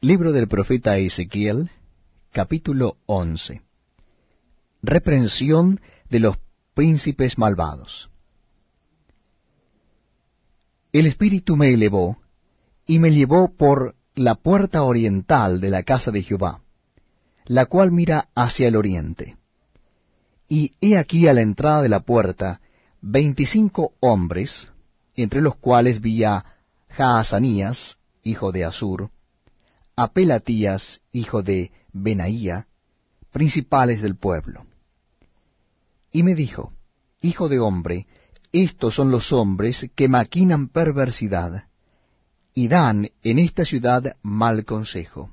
Libro del profeta Ezequiel, capítulo 11. Reprensión de los príncipes malvados. El Espíritu me elevó y me llevó por la puerta oriental de la casa de Jehová, la cual mira hacia el oriente. Y he aquí a la entrada de la puerta veinticinco hombres, entre los cuales vi a Jaazanías, hijo de Asur, a Pelatías, hijo de Benaía, principales del pueblo. Y me dijo, Hijo de hombre, estos son los hombres que maquinan perversidad, y dan en esta ciudad mal consejo,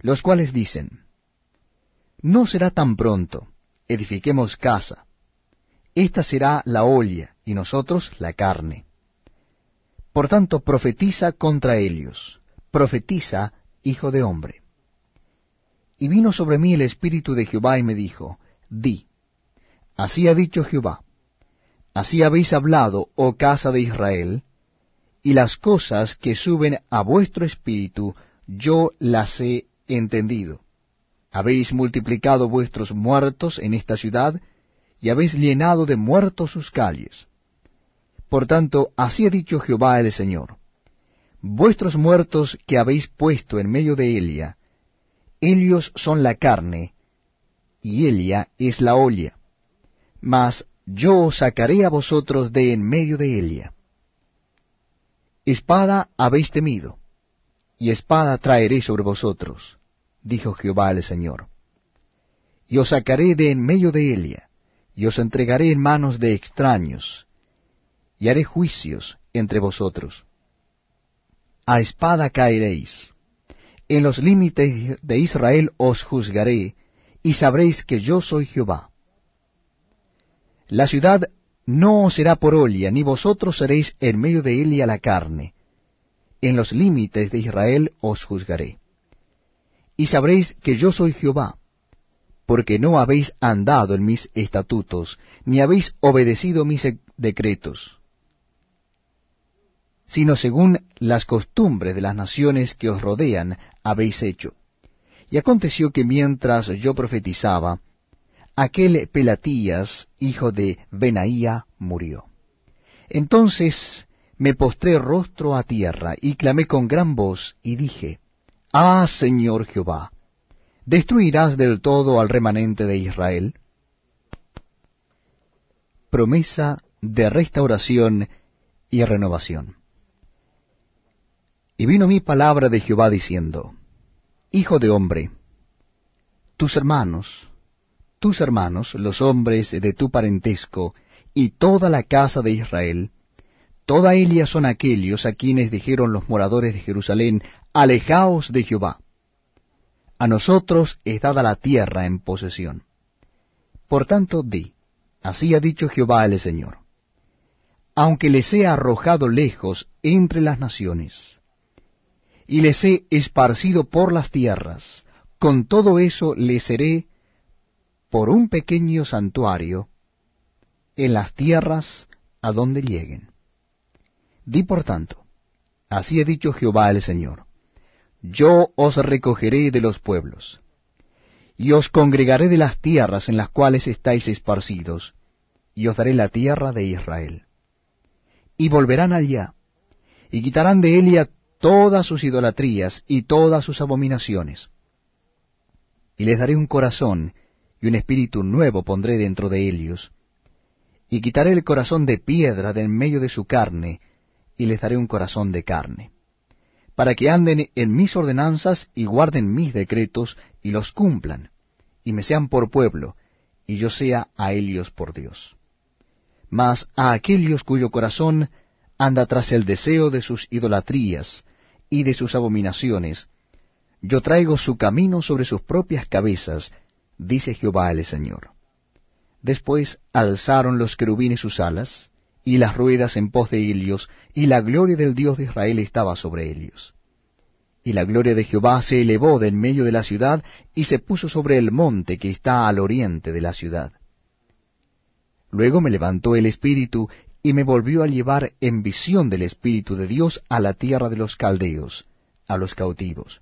los cuales dicen, No será tan pronto, edifiquemos casa, esta será la olla, y nosotros la carne. Por tanto, profetiza contra ellos, profetiza hijo de hombre. Y vino sobre mí el Espíritu de Jehová y me dijo, Di, así ha dicho Jehová, así habéis hablado, oh casa de Israel, y las cosas que suben a vuestro espíritu, yo las he entendido. Habéis multiplicado vuestros muertos en esta ciudad, y habéis llenado de muertos sus calles. Por tanto, así ha dicho Jehová el Señor vuestros muertos que habéis puesto en medio de Elia, ellos son la carne, y Elia es la olla. Mas yo os sacaré a vosotros de en medio de Elia. Espada habéis temido, y espada traeré sobre vosotros, dijo Jehová el Señor. Y os sacaré de en medio de Elia, y os entregaré en manos de extraños, y haré juicios entre vosotros a espada caeréis. En los límites de Israel os juzgaré, y sabréis que yo soy Jehová. La ciudad no será por olla, ni vosotros seréis en medio de ella la carne. En los límites de Israel os juzgaré. Y sabréis que yo soy Jehová, porque no habéis andado en mis estatutos, ni habéis obedecido mis decretos sino según las costumbres de las naciones que os rodean habéis hecho. Y aconteció que mientras yo profetizaba, aquel Pelatías, hijo de Benaía, murió. Entonces me postré rostro a tierra, y clamé con gran voz, y dije, Ah, Señor Jehová, ¿destruirás del todo al remanente de Israel? Promesa de restauración y renovación. Y vino mi palabra de Jehová diciendo, Hijo de hombre, tus hermanos, tus hermanos, los hombres de tu parentesco, y toda la casa de Israel, toda ellas son aquellos a quienes dijeron los moradores de Jerusalén, Alejaos de Jehová. A nosotros es dada la tierra en posesión. Por tanto, di, así ha dicho Jehová el Señor, aunque les sea arrojado lejos entre las naciones, y les he esparcido por las tierras. Con todo eso les seré por un pequeño santuario en las tierras a donde lleguen. Di por tanto, así ha dicho Jehová el Señor, yo os recogeré de los pueblos, y os congregaré de las tierras en las cuales estáis esparcidos, y os daré la tierra de Israel. Y volverán allá, y quitarán de Elia todas sus idolatrías y todas sus abominaciones. Y les daré un corazón, y un espíritu nuevo pondré dentro de ellos, y quitaré el corazón de piedra de en medio de su carne, y les daré un corazón de carne, para que anden en mis ordenanzas y guarden mis decretos y los cumplan, y me sean por pueblo, y yo sea a ellos por Dios. Mas a aquellos cuyo corazón anda tras el deseo de sus idolatrías, y de sus abominaciones, yo traigo su camino sobre sus propias cabezas, dice Jehová el Señor. Después alzaron los querubines sus alas, y las ruedas en pos de ellos, y la gloria del Dios de Israel estaba sobre ellos. Y la gloria de Jehová se elevó de en medio de la ciudad, y se puso sobre el monte que está al oriente de la ciudad. Luego me levantó el Espíritu, y me volvió a llevar en visión del Espíritu de Dios a la tierra de los caldeos, a los cautivos.